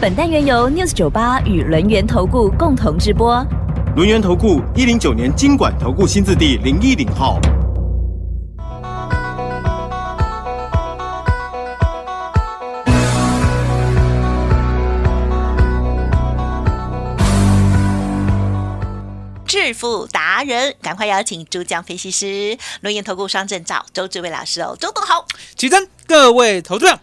本单元由 News 九八与轮源投顾共同直播。轮源投顾一零九年经管投顾新字第零一零号。致富达人，赶快邀请珠江分析师、轮研投顾双证照周志伟老师哦，周董好，起身，各位投资者，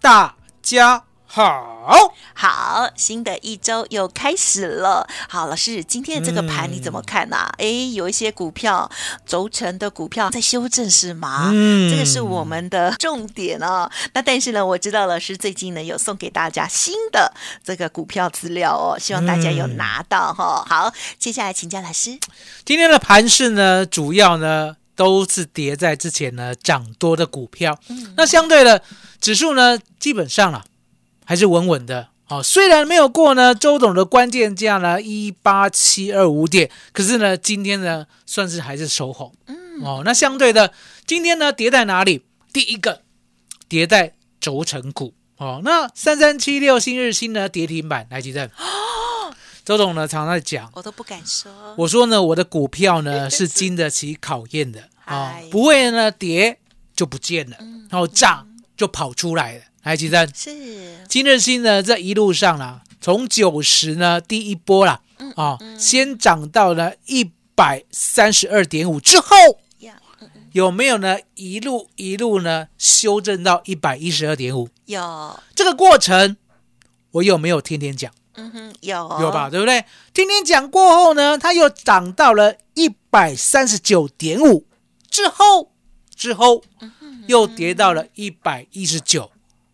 大家好。好，新的一周又开始了。好，老师，今天的这个盘你怎么看呐、哎、有一些股票轴承的股票在修正是吗？嗯这个是我们的重点哦。那但是呢，我知道老师最近呢有送给大家新的这个股票资料哦，希望大家有拿到哈、好，接下来请教老师。今天的盘势呢，主要呢都是跌在之前呢涨多的股票。嗯那相对的指数呢，基本上啦还是稳稳的。哦，虽然没有过呢周董的关键价呢一八七二五点，可是呢今天呢算是还是收红。嗯，哦，那相对的今天呢跌在哪里？第一个跌在轴承股。哦，那三三七六新日新呢跌停板，来几阵？周董呢常常在讲。我都不敢说，我说呢，我的股票呢 是经得起考验的啊、嗨不会呢跌就不见了，然后涨就跑出来了。来，吉珍，是今日新呢这一路上啦，从九十呢第一波啦，啊、先涨到了一百三十二点五之后，有没有呢一路一路呢修正到一百一十二点五？有，这个过程我有没有天天讲？嗯哼，有，有吧？？对不对？天天讲过后呢，它又涨到了一百三十九点五，之后之后又跌到了一百一十九。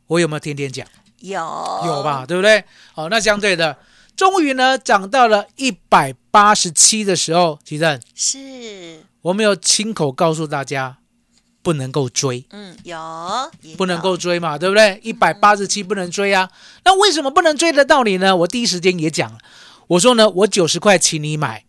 我有没有天天讲？有，有？吧？对不对？好，那相对的，终于呢涨到了一百八十七的时候，其实是，我没有亲口告诉大家不能够追。嗯，有，也不能够追嘛，对不对？一百八十七不能追啊。那为什么不能追的道理呢？我第一时间也讲了，我说呢，我九十块请你买，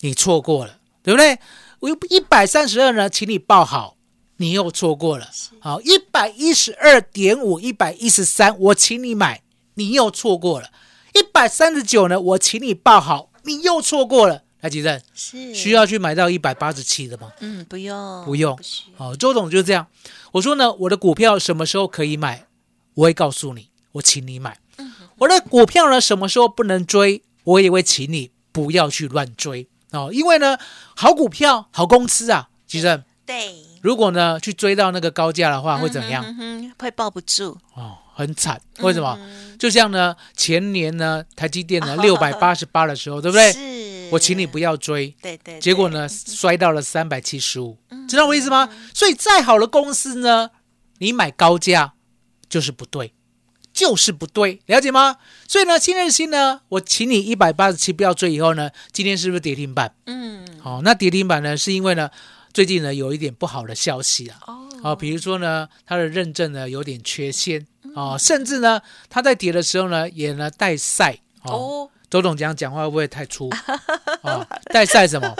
你错过了，对不对？我一百三十二呢，请你报好，你又错过了。好，一百一十二点五，一百一十三，我请你买，你又错过了。一百三十九呢，我请你报好，你又错过了。来，吉正，是需，要去买到一百八十七的吗？嗯，不用，不用需好，周董就这样。我说呢，我的股票什么时候可以买，我会告诉你，我请你买。我的股票呢，什么时候不能追，我也会请你不要去乱追哦。因为呢，好股票、好公司啊，其实对，如果呢去追到那个高价的话，会怎么样？嗯哼，会抱不住，哦，很惨。为什么？就像呢，前年呢，台积电呢 六百八十八的时候，对不对？是，我请你不要追，对对，结果呢，摔到了三百七十五，知道我意思吗？所以再好的公司呢，你买高价就是不对，就是不对，了解吗？所以呢，新日新呢，我请你一百八十七不要追，以后呢，今天是不是跌停板？嗯，好、那跌停板呢，是因为呢，最近呢有一点不好的消息啊，哦，啊，比如说呢，它的认证呢有点缺陷。啊，甚至呢，它在跌的时候呢，也呢带赛。哦哦，周董这样讲话会不会太粗？啊？带赛什么？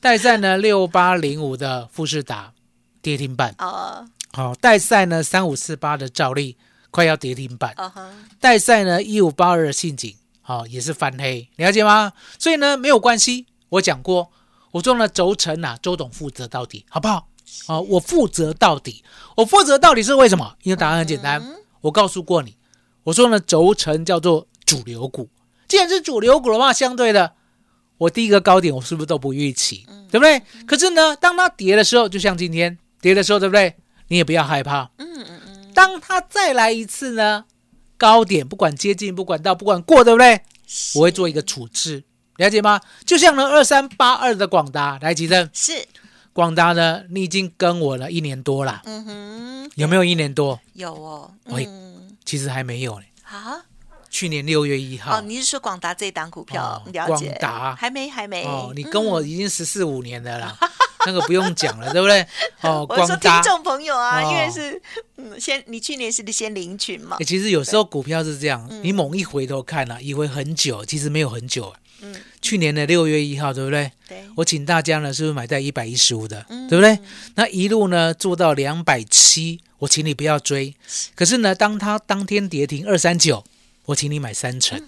带赛呢？六八零五的富士达跌停板，哦，好、带赛呢三五四八的兆利快要跌停板，带赛呢一五八二的信景，好、也是翻黑，了解吗？所以呢没有关系，我讲过，我说呢轴承啊，周董负责到底，好不好？啊、我负责到底，我负责到底是为什么？因为答案很简单，我告诉过你，我说呢轴承叫做主流股，既然是主流股的话，相对的，我第一个高点我是不是都不预期，对不对？可是呢，当它跌的时候，就像今天跌的时候，对不对？你也不要害怕，嗯嗯嗯，当它再来一次呢，高点不管接近，不管到，不管过，对不对？我会做一个处置，了解吗？就像呢二三八二的广达，来吉正，是，广达呢，你已经跟我了一年多了，嗯哼，有没有一年多？有哦，喂嗯，其实还没有呢。啊，去去年六月一号哦，你是说广达这档股票？哦了解。广达还没还没。哦，你跟我已经十四五年的啦，那个不用讲了，对不对？哦，我达。听众朋友啊，哦因为是嗯，先你去年是先领群嘛欸，其实有时候股票是这样，嗯你猛一回头看了、以为很久，其实没有很久。嗯，去年的六月一号，对不对？对，我请大家呢，是不是买在一百一十五的，嗯对不对？那一路呢做到两百七，我请你不要追。可是呢，当它当天跌停二三九，我请你买三成。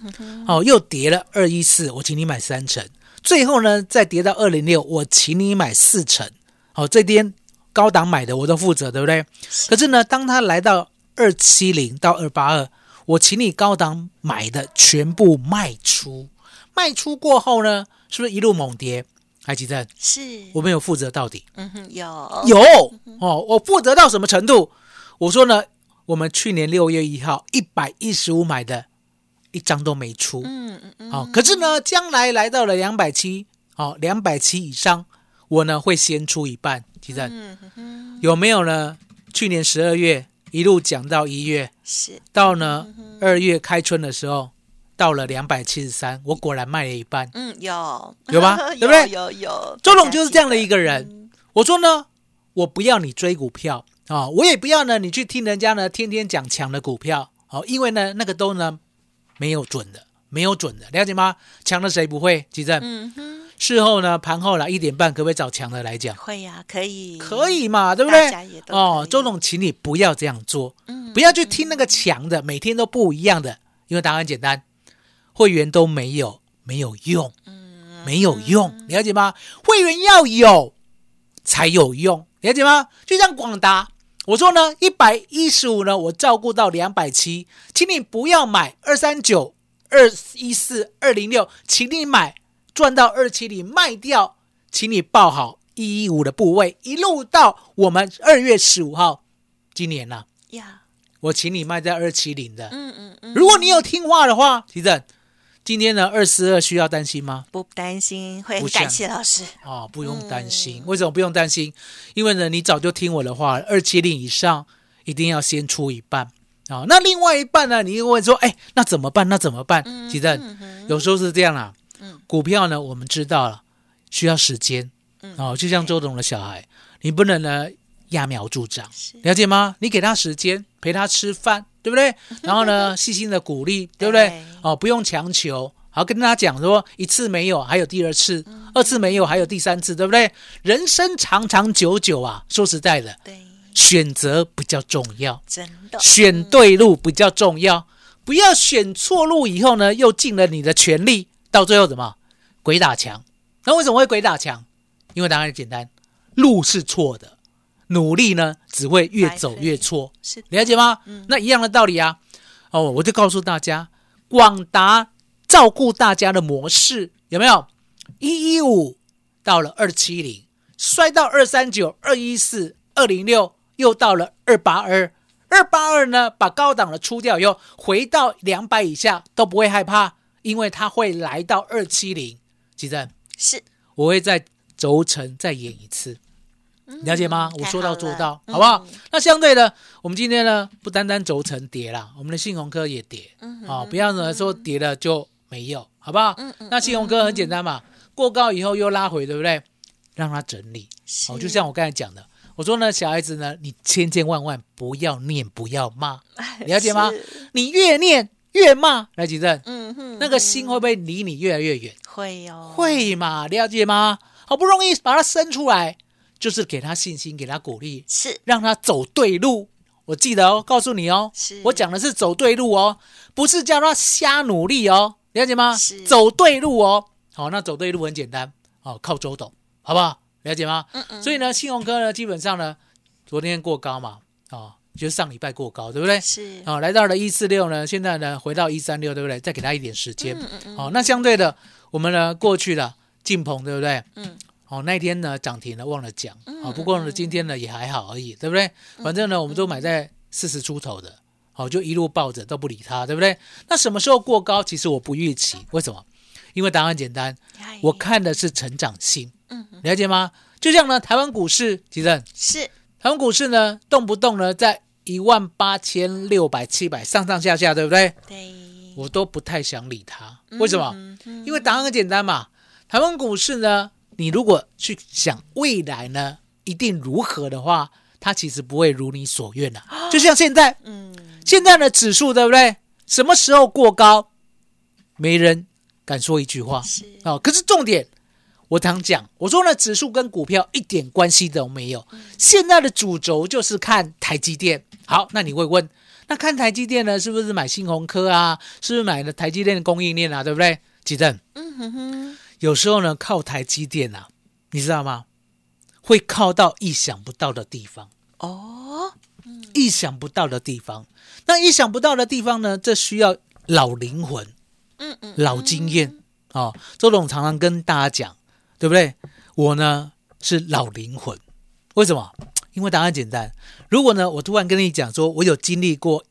哦，又跌了二一四，我请你买三成。最后呢，再跌到二零六，我请你买四成。好、这边高档买的我都负责，对不对？可是呢，当它来到二七零到二八二，我请你高档买的全部卖出。卖出过后呢，是不是一路猛跌？海奇正，是，我没有负责到底。嗯哼，有有哦，我负责到什么程度？我说呢，我们去年六月一号一百一十五买的，一张都没出。嗯嗯嗯，好、可是呢，将来来到了两百七，哦，两百七以上，我呢会先出一半。奇正、嗯哼哼，有没有呢？去年十二月一路讲到一月，是，到呢二月开春的时候，到了两百七十三，我果然卖了一半。嗯，有。有吗 对不对？有有，周董就是这样的一个人。我说呢，我不要你追股票啊、我也不要呢你去听人家呢天天讲强的股票哦，因为呢那个都呢没有准的，没有准的，了解吗？强的谁不会？吉正，嗯哼，事后呢盘后了一点半，可不可以找强的来讲？会呀，可以，可以嘛，对不对？哦周董，请你不要这样做，嗯不要去听那个强的，每天都不一样的，因为答案简单，会员都没有，没有用，嗯没有用，了解吗？会员要有才有用，了解吗？就像广达，我说呢，一百一十五呢，我照顾到两百七，请你不要买二三九、二一四、二零六，请你买赚到二七零卖掉，请你报好一一五的部位，一路到我们二月十五号，今年呢、呀，我请你卖在二七零的。嗯嗯嗯，如果你有听话的话，提正，今天呢二四二需要担心吗？不担心，会很感谢老师，哦，不用担心。嗯为什么不用担心？因为呢，你早就听我的话，二七零以上一定要先出一半啊、哦。那另外一半呢，你又问说，哎，那怎么办？那怎么办？嗯其实嗯有时候是这样啦。嗯股票呢，我们知道了需要时间嗯哦，就像周董的小孩，你不能呢揠苗助长，了解吗？你给他时间，陪他吃饭，对不对？然后呢，细心的鼓励，对不对对？哦，不用强求。好，跟大家讲说，一次没有，还有第二次；二次没有，还有第三次，对不对？人生长长久久啊，说实在的，对，选择比较重要，真的选对路比较重要，不要选错路以后呢，又尽了你的全力，到最后怎么鬼打墙？那为什么会鬼打墙？因为答案很简单，路是错的，努力呢只会越走越错，是的了解吗？嗯那一样的道理啊。哦，我就告诉大家，广达照顾大家的模式有没有？一一五到了二七零，摔到二三九、二一四、二零六，又到了二八二。二八二呢，把高档的出掉以后，回到两百以下都不会害怕，因为它会来到二七零。记得，是我会在轴承再演一次，了解吗？嗯我说到做到，嗯好不好？那相对的，我们今天呢，不单单轴承跌啦，我们的信鸿科也跌，嗯啊、不要呢说跌了就没有，好不好？嗯嗯那信鸿科很简单嘛，过高以后又拉回，对不对？让它整理，是哦，就像我刚才讲的，我说呢，小孩子呢，你千千万万不要念，不要骂，了解吗？你越念越骂，来吉正，嗯哼，那个心会不会离你越来越远？会哦，会嘛？了解吗？好不容易把它生出来，就是给他信心，给他鼓励，是让他走对路。我记得哦，告诉你哦是，我讲的是走对路哦，不是叫他瞎努力哦，了解吗是？走对路哦。好，那走对路很简单，哦，靠周董，好不好？了解吗？嗯嗯所以呢，信鸿科呢，基本上呢，昨天过高嘛，哦，就是上礼拜过高，对不对？是哦，来到了一四六呢，现在呢回到一三六，对不对？再给他一点时间。嗯嗯嗯好、那相对的，我们呢过去的进鹏，对不对？嗯，好、那天呢涨停了，忘了讲。嗯好、不过呢今天呢也还好而已，对不对？反正呢我们都买在四十出头的，好、就一路抱着都不理它，对不对？那什么时候过高？其实我不预期，为什么？因为答案简单，哎我看的是成长性，了解吗？就像呢台湾股市，其实是台湾股市呢动不动呢在一万八千六百七百上上下下，对不对？对我都不太想理它。为什么？因为答案很简单嘛。台湾股市呢，你如果去想未来呢，一定如何的话，它其实不会如你所愿的、就像现在，嗯，现在的指数对不对？什么时候过高，没人敢说一句话是哦。可是重点，我常讲，我说呢，指数跟股票一点关系都没有。现在的主轴就是看台积电。好，那你会问，那看台积电呢，是不是买新鸿科啊？是不是买了台积电的供应链啊？对不对？吉正，嗯哼哼，有时候呢，靠台积电啊，你知道吗？会靠到意想不到的地方。哦，意想不到的地方。那意想不到的地方呢？这需要老灵魂、嗯嗯，老经验哦。周董常常跟大家讲，对不对？我呢是老灵魂，为什么？因为答案简单。如果呢，我突然跟你讲说，我有经历过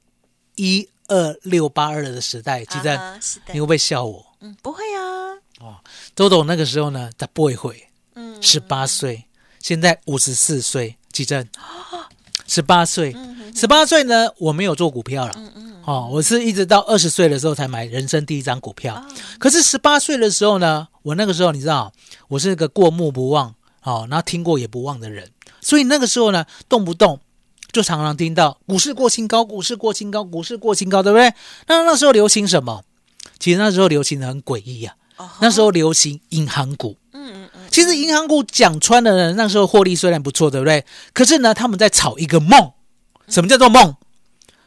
一二六八二的时代，记得、啊哈是的你会，不会笑我？嗯，不会啊，周董那个时候呢，他不会会，嗯，十八岁，现在五十四岁，记正，十八岁，十八岁呢，我没有做股票了，嗯嗯，哦，我是一直到二十岁的时候才买人生第一张股票。啊可是十八岁的时候呢，我那个时候你知道，我是个过目不忘，哦，然后听过也不忘的人，所以那个时候呢，动不动就常常听到股市过新高，股市过新高，股市过新高，对不对？那那时候流行什么？其实那时候流行的很诡异啊，哦那时候流行银行股。嗯嗯嗯，其实银行股讲穿了呢，那时候获利虽然不错，对不对？可是呢，他们在炒一个梦，什么叫做梦？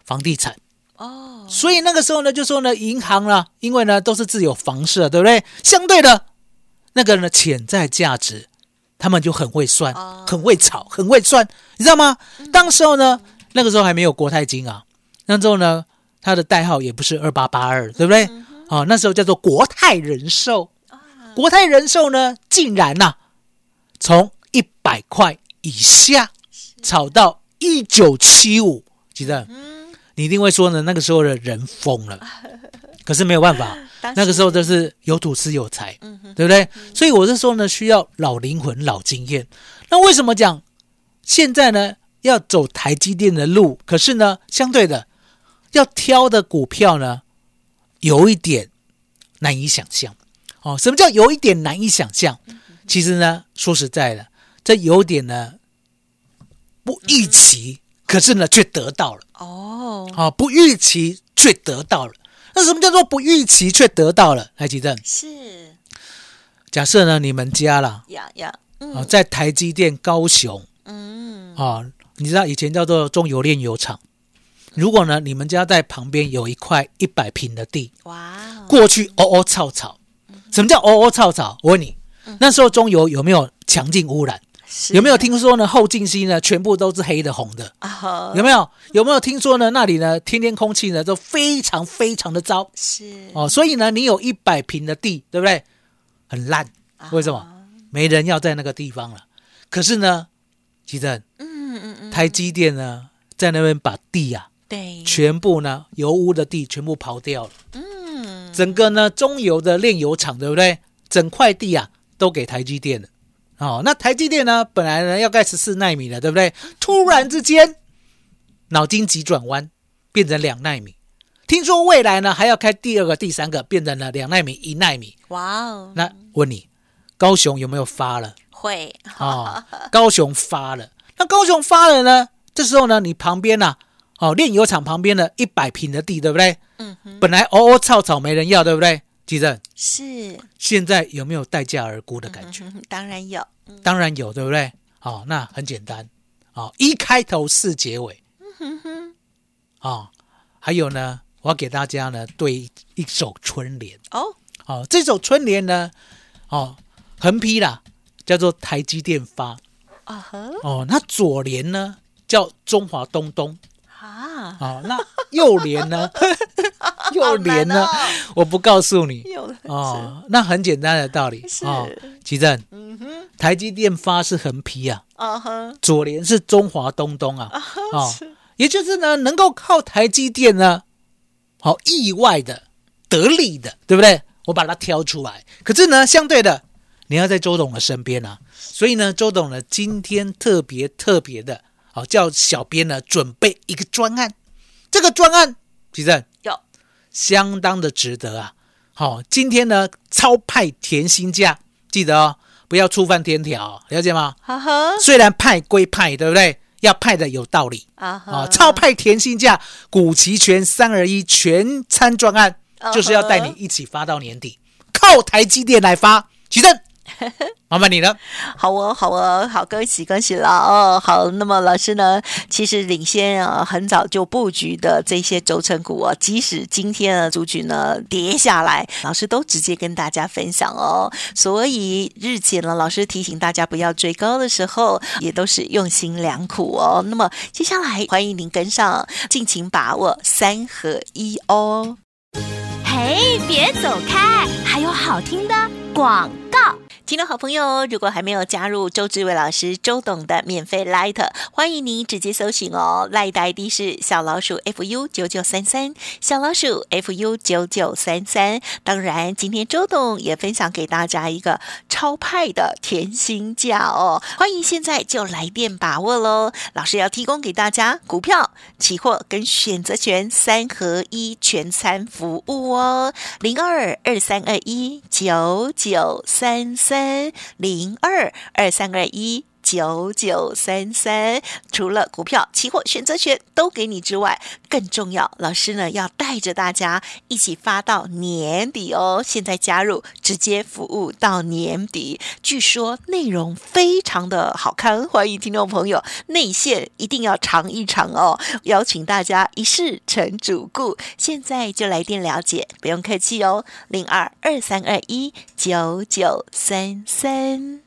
房地产。哦，所以那个时候呢，就说呢，银行呢，因为呢都是自有房市，对不对？相对的，那个呢潜在价值，他们就很会算，哦很会炒，很会算，你知道吗？当时候呢，那个时候还没有国泰金啊，那时候呢，它的代号也不是二八八二，对不对？啊、那时候叫做国泰人寿。国泰人寿呢，竟然呐、从一百块以下炒到一九七五，记得？你一定会说呢，那个时候的人疯了，可是没有办法，那个时候就是有土吃有财，嗯，对不对？所以我是说呢，需要老灵魂、老经验。那为什么讲现在呢要走台积电的路？可是呢，相对的要挑的股票呢，有一点难以想象。哦，什么叫有一点难以想象？其实呢，说实在的，这有点呢不预期，可是呢却得到了。哦，啊，不预期却得到了。那什么叫做不预期却得到了？来，吉正，是假设呢，你们家啦，呀呀，啊，嗯在台积电高雄嗯，啊，你知道以前叫做中油炼油厂。如果呢，你们家在旁边有一块一百平的地，哇哦，过去哦哦草草，什么叫哦哦草草？我问你，那时候中油有没有强劲污染？有没有听说呢？后劲溪呢，全部都是黑的、红的，啊哈？有没有？有没有听说呢？那里呢，天天空气呢都非常非常的糟。是哦，所以呢，你有一百平的地，对不对？很烂，为什么？啊没人要在那个地方了。可是呢，其正嗯嗯嗯，台积电呢，在那边把地啊，对，全部呢油污的地全部刨掉了，嗯，整个呢中油的炼油厂，对不对？整块地啊都给台积电了。哦，那台积电呢，本来呢要盖十四纳米的，对不对？突然之间脑筋急转弯，变成两纳米。听说未来呢还要开第二个、第三个，变成了两纳米、一纳米。哇哦，那问你，高雄有没有发了？会哦，高雄发了。那高雄发了呢？这时候呢，你旁边呢、哦，炼油厂旁边的一百平的地，对不对？嗯哼，本来哦哦草草没人要，对不对？记正，是。现在有没有待价而沽的感觉？嗯当然有，嗯。当然有，对不对？哦，那很简单，哦，一开头四结尾，哼哼，哦，还有呢，我要给大家呢对一首春联，哦，哦，这首春联呢，哦，横批啦，叫做台积电发，啊呵，哦，那左联呢叫中华东东，啊，哦，那右联呢，右联呢，我不告诉你，哦，那很简单的道理。是。哦，奇正，嗯哼，台积电发是横批啊，啊哈，左联是中华东东啊，哦，也就是呢，能够靠台积电呢，好、意外的得利的，对不对？我把它挑出来。可是呢，相对的，你要在周董的身边啊，所以呢，周董呢今天特别特别的，好、叫小编呢准备一个专案，这个专案，其实有相当的值得啊。好，今天呢超派甜心价，记得哦，不要触犯天条，了解吗？哈哈虽然派归派，对不对？要派的有道理啊！超派甜心价，股齐全三二一全餐专案，就是要带你一起发到年底，靠台积电来发。举证，麻烦你了。好哦，好哦，好，恭喜恭喜了哦。好，那么老师呢，其实领先啊，很早就布局的这些轴承股啊，即使今天的族群呢跌下来，老师都直接跟大家分享哦。所以日前呢，老师提醒大家不要追高的时候，也都是用心良苦哦。那么接下来欢迎您跟上，尽情把握三合一哦。嘿，别走开，还有好听的广告。听众好朋友，如果还没有加入周志伟老师周董的免费 Light，欢迎您直接搜寻哦。Light 的 ID 是小老鼠 fu 九九三三，小老鼠 fu 九九三三。当然，今天周董也分享给大家一个超派的甜心价哦，欢迎现在就来电把握喽。老师要提供给大家股票、期货跟选择权三合一全餐服务哦，零二二三二一九九三三零二二三二一。九九三三，除了股票、期货、选择权都给你之外，更重要，老师呢要带着大家一起发到年底哦。现在加入，直接服务到年底。据说内容非常的好看，欢迎听众朋友内线一定要尝一尝哦。邀请大家一试成主顾，现在就来电了解，不用客气哦，零二二三二一九九三三。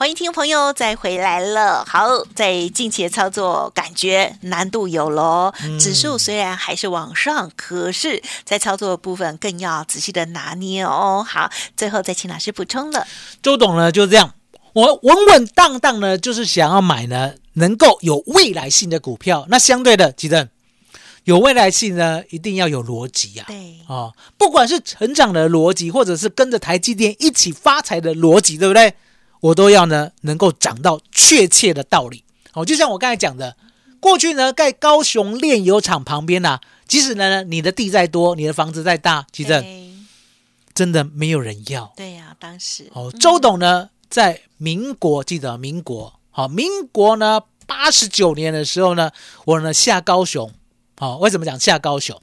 欢迎听众朋友再回来了。好，在近期的操作感觉难度有喽。指数虽然还是往上，可是，在操作的部分更要仔细的拿捏哦。好，最后再请老师补充了。周董呢就这样，我稳稳当当呢，就是想要买呢能够有未来性的股票。那相对的，吉正有未来性呢，一定要有逻辑呀、对，哦，不管是成长的逻辑，或者是跟着台积电一起发财的逻辑，对不对？我都要呢能够讲到确切的道理。哦，就像我刚才讲的，过去呢盖高雄炼油厂旁边呐、即使呢你的地再多，你的房子再大，其实真的没有人要。对呀、当时哦，周董呢在民国，记得民国，好、民国呢八十九年的时候呢，我呢下高雄，好、为什么讲下高雄？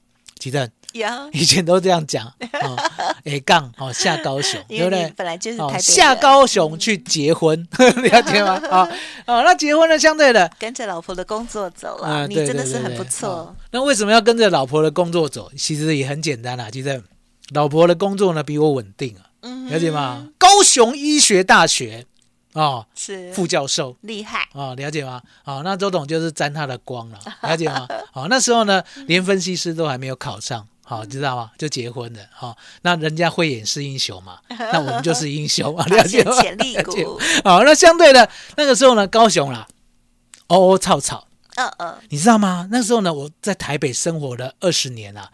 记得呀，以前都这样讲，哦，A 杠哦下高雄，对不对？本来就是哦台，北下高雄去结婚，了解吗？啊、哦，那结婚呢，相对的，跟着老婆的工作走了，啊，你对真的是很不。错哦。那为什么要跟着老婆的工作走？其实也很简单啦，其实老婆的工作呢比我稳定啊，嗯了解吗？高雄医学大学哦，是副教授。厉害，哦，了解吗？哦，那周董就是沾他的光了，了解吗？好、那时候呢，连分析师都还没有考上，好、知道吗？就结婚了，好、那人家慧眼识英雄嘛，那我们就是英雄嘛，了解吗？潜力股，好、那相对的那个时候呢，高雄啦，哦哦吵吵，嗯嗯，你知道吗？那时候呢，我在台北生活了二十年啊，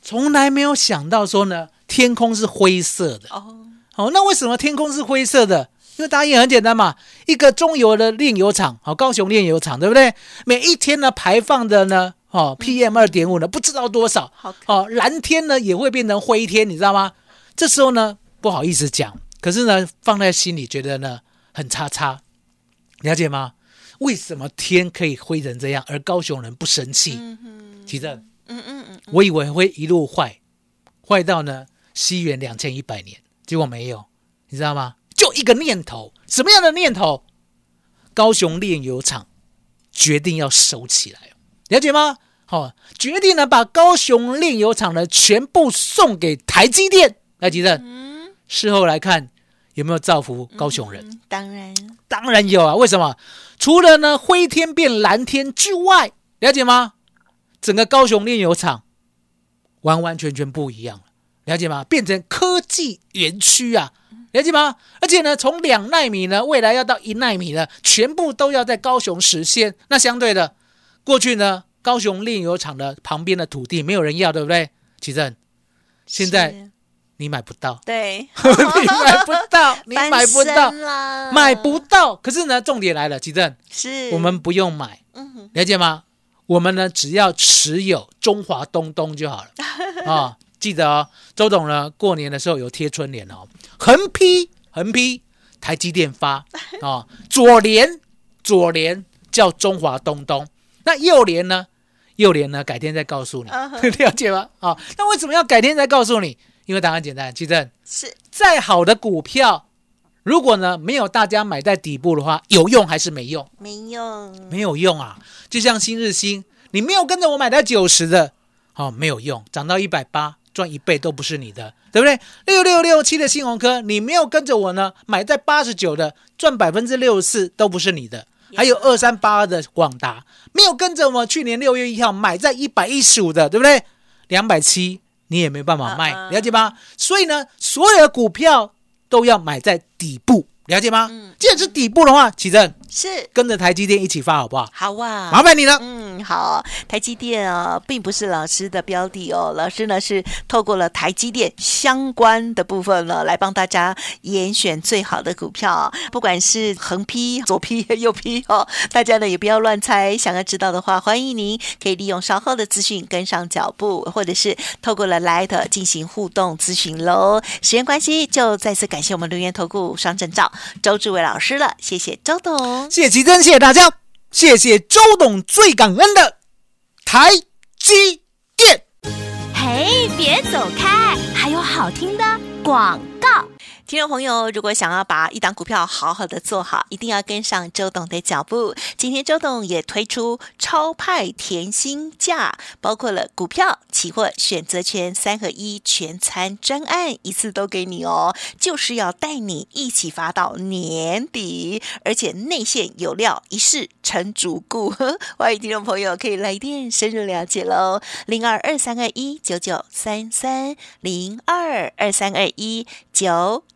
从来没有想到说呢，天空是灰色的。哦，哦，那为什么天空是灰色的？因为答案也很简单嘛，一个中油的炼油厂，好、高雄炼油厂，对不对？每一天呢排放的呢，哦，PM 二点五呢不知道多少，好哦，蓝天呢也会变成灰天，你知道吗？这时候呢不好意思讲，可是呢放在心里觉得呢很差差，了解吗？为什么天可以灰成这样，而高雄人不生气？嗯嗯，其正，嗯嗯嗯，我以为会一路坏，坏到呢西元两千一百年，结果没有，你知道吗？就一个念头，什么样的念头？高雄炼油厂决定要收起来，了解吗？好、决定呢把高雄炼油厂呢全部送给台积电。来，吉正，嗯，事后来看有没有造福高雄人？嗯当然，当然有啊，为什么？除了呢灰天变蓝天之外，了解吗？整个高雄炼油厂完完全全不一样了。了解吗？变成科技园区啊，了解吗？而且呢，从两纳米呢，未来要到一纳米呢，全部都要在高雄实现。那相对的，过去呢，高雄炼油厂的旁边的土地没有人要，对不对？奇正，现在你买不到，对，你买不到，你买不到买不到。可是呢，重点来了，奇正，是我们不用买，嗯了解吗？我们呢，只要持有中华东东就好了 啊、记得哦，周董呢，过年的时候有贴春联哦，横批横批，台积电发啊、左联左联叫中华东东，那右联呢？右联呢，改天再告诉你，了解吗？啊、那为什么要改天再告诉你？因为答案简单，其正是再好的股票，如果呢没有大家买在底部的话，有用还是没用？没用，没有用啊！就像新日新，你没有跟着我买在九十的，哦，没有用，涨到一百八，赚一倍都不是你的，对不对？六六六七的新鸿科，你没有跟着我呢，买在八十九的，赚百分之六十四都不是你的。还有二三八二的广达，没有跟着我们去年六月一号买在一百一十五的，对不对？两百七你也没办法卖，了解吗？所以呢，所有的股票都要买在底部，了解吗？嗯既然是底部的话，启正是跟着台积电一起发好不好？好啊，麻烦你了。嗯，好，台积电啊，并不是老师的标的哦，老师呢是透过了台积电相关的部分呢，来帮大家严选最好的股票，不管是横批、左批、右批哦，大家呢也不要乱猜。想要知道的话，欢迎您可以利用稍后的资讯跟上脚步，或者是透过了 Light 进行互动咨询喽。时间关系，就再次感谢我们留言投顾双证照周志伟老师了，谢谢周董。谢谢奇珍，谢谢大家，谢谢周董，最感恩的台积电。嘿，别走开，还有好听的广告。听众朋友，如果想要把一档股票好好的做好，一定要跟上周董的脚步。今天周董也推出超派甜心价，包括了股票、期货、选择权三合一全餐专案，一次都给你哦，就是要带你一起发到年底，而且内线有料，一试成主顾。欢迎听众朋友可以来电深入了解喽，零二二三二一九九三三零二二三二一九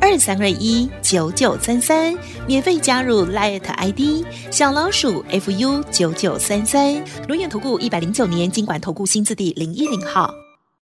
二三二一九九三三，免费加入 Light ID 小老鼠 fu 九九三三。轮源投顾一百零九年经管投顾新字第零一零号。